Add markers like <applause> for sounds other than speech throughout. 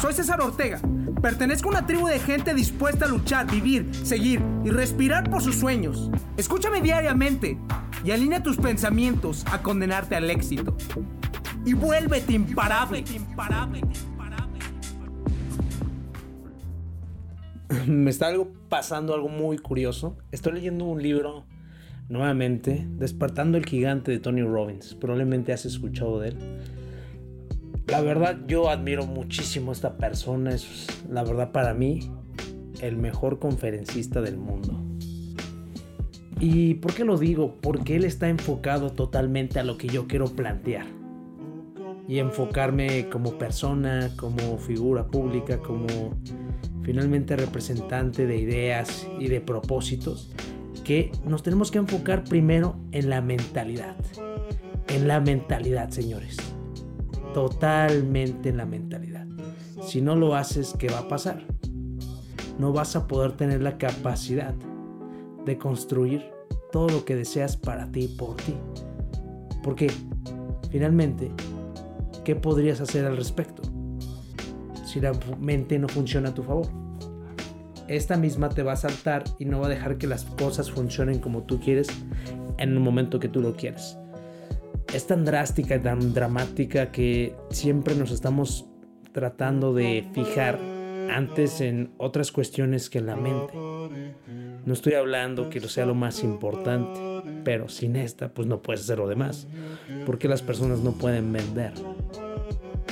Soy César Ortega. Pertenezco a una tribu de gente dispuesta a luchar, vivir, seguir y respirar por sus sueños. Escúchame diariamente y alinea tus pensamientos a condenarte al éxito. Y vuélvete imparable. <laughs> Me está algo pasando algo muy curioso. Estoy leyendo un libro nuevamente, Despertando el gigante de Tony Robbins. Probablemente has escuchado de él. La verdad, yo admiro muchísimo a esta persona. Es, la verdad, para mí, el mejor conferencista del mundo. ¿Y por qué lo digo? Porque él está enfocado totalmente a lo que yo quiero plantear. Y enfocarme como persona, como figura pública, como finalmente representante de ideas y de propósitos, que nos tenemos que enfocar primero en la mentalidad. En la mentalidad, señores totalmente en la mentalidad. Si no lo haces, ¿qué va a pasar? No vas a poder tener la capacidad de construir todo lo que deseas para ti y por ti. Porque, finalmente, ¿qué podrías hacer al respecto? Si la mente no funciona a tu favor. Esta misma te va a saltar y no va a dejar que las cosas funcionen como tú quieres en el momento que tú lo quieres es tan drástica tan dramática que siempre nos estamos tratando de fijar antes en otras cuestiones que en la mente. No estoy hablando que sea lo más importante, pero sin esta pues no puedes hacer lo demás. Porque las personas no pueden vender.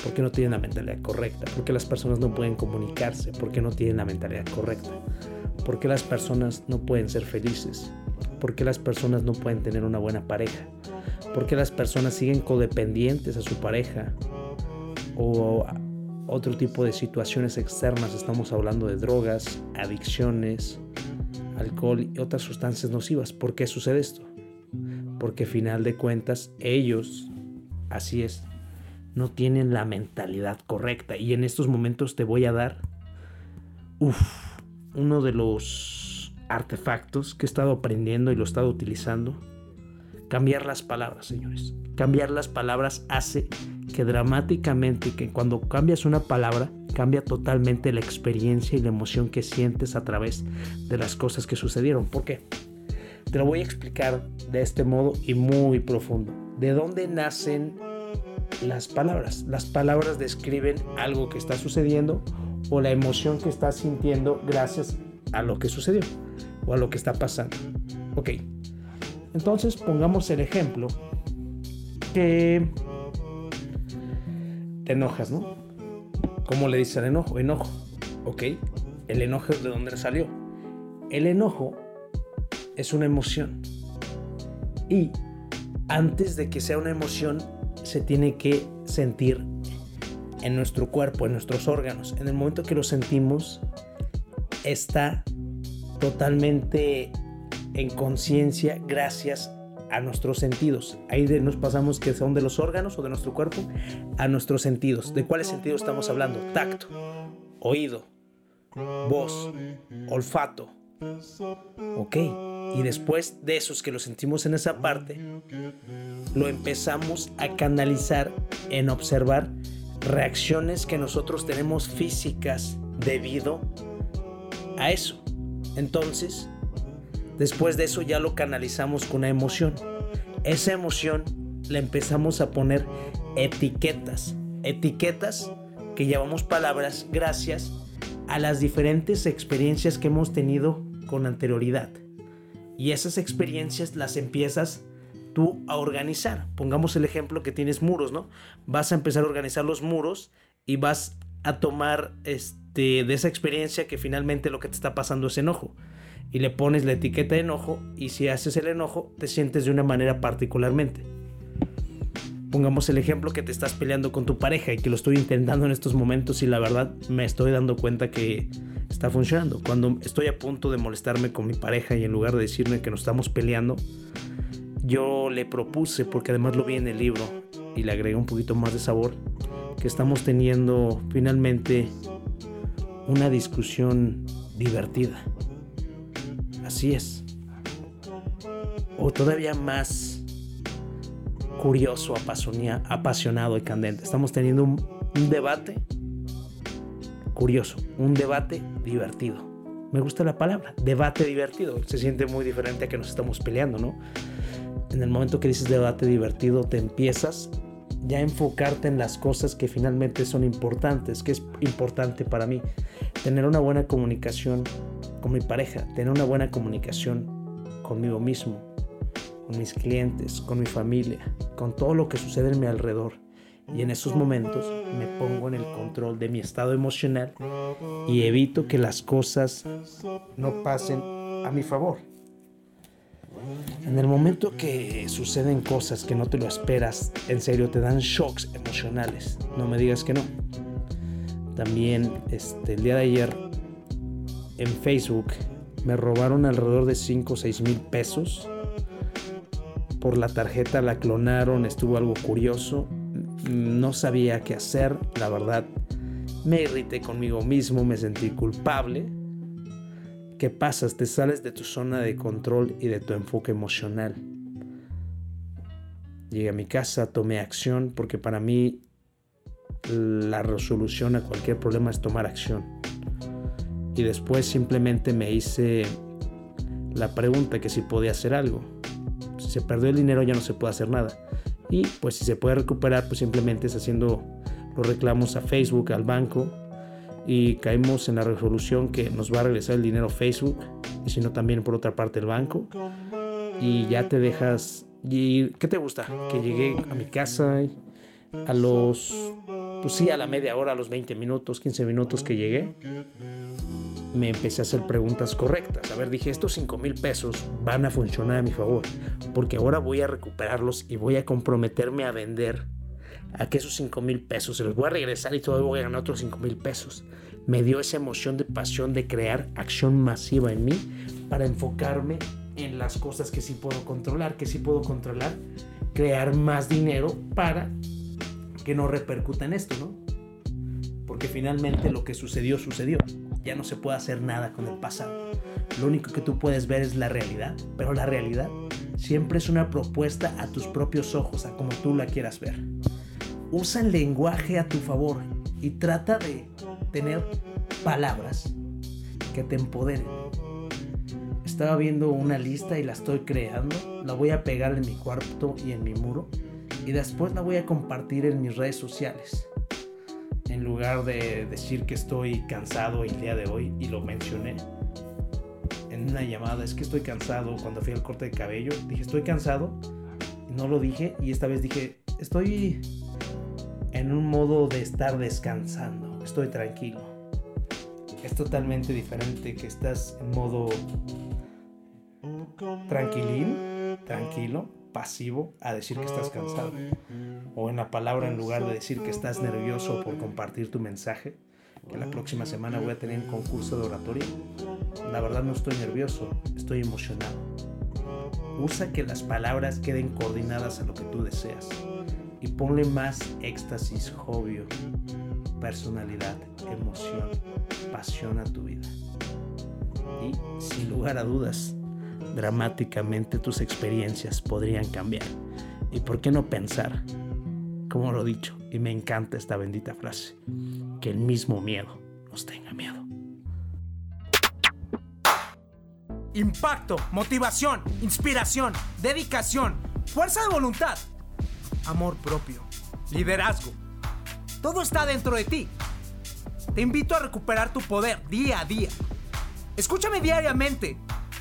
Porque no tienen la mentalidad correcta. Porque las personas no pueden comunicarse. Porque no tienen la mentalidad correcta. Porque las personas no pueden ser felices. Porque las personas no pueden tener una buena pareja ¿Por qué las personas siguen codependientes a su pareja? O otro tipo de situaciones externas, estamos hablando de drogas, adicciones, alcohol y otras sustancias nocivas. ¿Por qué sucede esto? Porque final de cuentas ellos, así es, no tienen la mentalidad correcta. Y en estos momentos te voy a dar uno de los artefactos que he estado aprendiendo y lo he estado utilizando Cambiar las palabras, señores. Cambiar las palabras hace que dramáticamente, que cuando cambias una palabra, cambia totalmente la experiencia y la emoción que sientes a través de las cosas que sucedieron. ¿Por qué? Te lo voy a explicar de este modo y muy profundo. ¿De dónde nacen las palabras? Las palabras describen algo que está sucediendo o la emoción que estás sintiendo gracias a lo que sucedió o a lo que está pasando. Ok, entonces pongamos el ejemplo que te enojas, ¿no? ¿Cómo le dice el enojo? Enojo. Ok, el enojo es de dónde salió. El enojo es una emoción. Y antes de que sea una emoción, se tiene que sentir en nuestro cuerpo, en nuestros órganos. En el momento que lo sentimos, está totalmente en conciencia gracias a nuestros sentidos. Ahí nos pasamos que son de los órganos o de nuestro cuerpo a nuestros sentidos. ¿De cuáles sentidos estamos hablando? Tacto, oído, voz, olfato. Ok. Y después de esos que lo sentimos en esa parte, lo empezamos a canalizar en observar reacciones que nosotros tenemos físicas debido a eso. Entonces, Después de eso ya lo canalizamos con una emoción. Esa emoción le empezamos a poner etiquetas. Etiquetas que llevamos palabras gracias a las diferentes experiencias que hemos tenido con anterioridad. Y esas experiencias las empiezas tú a organizar. Pongamos el ejemplo que tienes muros, ¿no? Vas a empezar a organizar los muros y vas a tomar este, de esa experiencia que finalmente lo que te está pasando es enojo y le pones la etiqueta de enojo y si haces el enojo te sientes de una manera particularmente. Pongamos el ejemplo que te estás peleando con tu pareja y que lo estoy intentando en estos momentos y la verdad me estoy dando cuenta que está funcionando. Cuando estoy a punto de molestarme con mi pareja y en lugar de decirme que nos estamos peleando, yo le propuse, porque además lo vi en el libro y le agregué un poquito más de sabor, que estamos teniendo finalmente una discusión divertida. Así es. O todavía más curioso, apasionado y candente. Estamos teniendo un, debate curioso, un debate divertido. Me gusta la palabra, debate divertido. Se siente muy diferente a que nos estamos peleando, ¿no? En el momento que dices debate divertido, te empiezas ya enfocarte en las cosas que finalmente son importantes, que es importante para mí. Tener una buena comunicación con mi pareja, tener una buena comunicación conmigo mismo, con mis clientes, con mi familia, con todo lo que sucede en mi alrededor. Y en esos momentos me pongo en el control de mi estado emocional y evito que las cosas no pasen a mi favor. En el momento que suceden cosas que no te lo esperas, en serio te dan shocks emocionales. No me digas que no. También este, el día de ayer en Facebook me robaron alrededor de 5 o 6 mil pesos. Por la tarjeta la clonaron, estuvo algo curioso. No sabía qué hacer, la verdad. Me irrité conmigo mismo, me sentí culpable. ¿Qué pasas? Te sales de tu zona de control y de tu enfoque emocional. Llegué a mi casa, tomé acción, porque para mí la resolución a cualquier problema es tomar acción. Y después simplemente me hice la pregunta que si podía hacer algo. Si se perdió el dinero ya no se puede hacer nada. Y pues si se puede recuperar, pues simplemente es haciendo los reclamos a Facebook, al banco. Y caemos en la resolución que nos va a regresar el dinero Facebook. Y si no también por otra parte el banco. Y ya te dejas... ¿Y qué te gusta? Que llegué a mi casa a los... Pues sí, a la media hora, a los 20 minutos, 15 minutos que llegué me empecé a hacer preguntas correctas. A ver, dije, estos 5 mil pesos van a funcionar a mi favor, porque ahora voy a recuperarlos y voy a comprometerme a vender a que esos 5 mil pesos se los voy a regresar y todavía voy a ganar otros 5 mil pesos. Me dio esa emoción de pasión de crear acción masiva en mí para enfocarme en las cosas que sí puedo controlar, que sí puedo controlar, crear más dinero para que no repercuta en esto, ¿no? Porque finalmente lo que sucedió, sucedió ya no se puede hacer nada con el pasado. Lo único que tú puedes ver es la realidad, pero la realidad siempre es una propuesta a tus propios ojos, a como tú la quieras ver. Usa el lenguaje a tu favor y trata de tener palabras que te empoderen. Estaba viendo una lista y la estoy creando, la voy a pegar en mi cuarto y en mi muro y después la voy a compartir en mis redes sociales en lugar de decir que estoy cansado el día de hoy, y lo mencioné en una llamada, es que estoy cansado cuando fui al corte de cabello, dije estoy cansado, no lo dije, y esta vez dije estoy en un modo de estar descansando, estoy tranquilo. Es totalmente diferente que estás en modo tranquilín, tranquilo, pasivo a decir que estás cansado. O en la palabra, en lugar de decir que estás nervioso por compartir tu mensaje, que la próxima semana voy a tener un concurso de oratoria. La verdad no estoy nervioso, estoy emocionado. Usa que las palabras queden coordinadas a lo que tú deseas y ponle más éxtasis, hobby, personalidad, emoción, pasión a tu vida. Y sin lugar a dudas, dramáticamente tus experiencias podrían cambiar. ¿Y por qué no pensar, como lo he dicho, y me encanta esta bendita frase, que el mismo miedo nos tenga miedo? Impacto, motivación, inspiración, dedicación, fuerza de voluntad, amor propio, liderazgo. Todo está dentro de ti. Te invito a recuperar tu poder día a día. Escúchame diariamente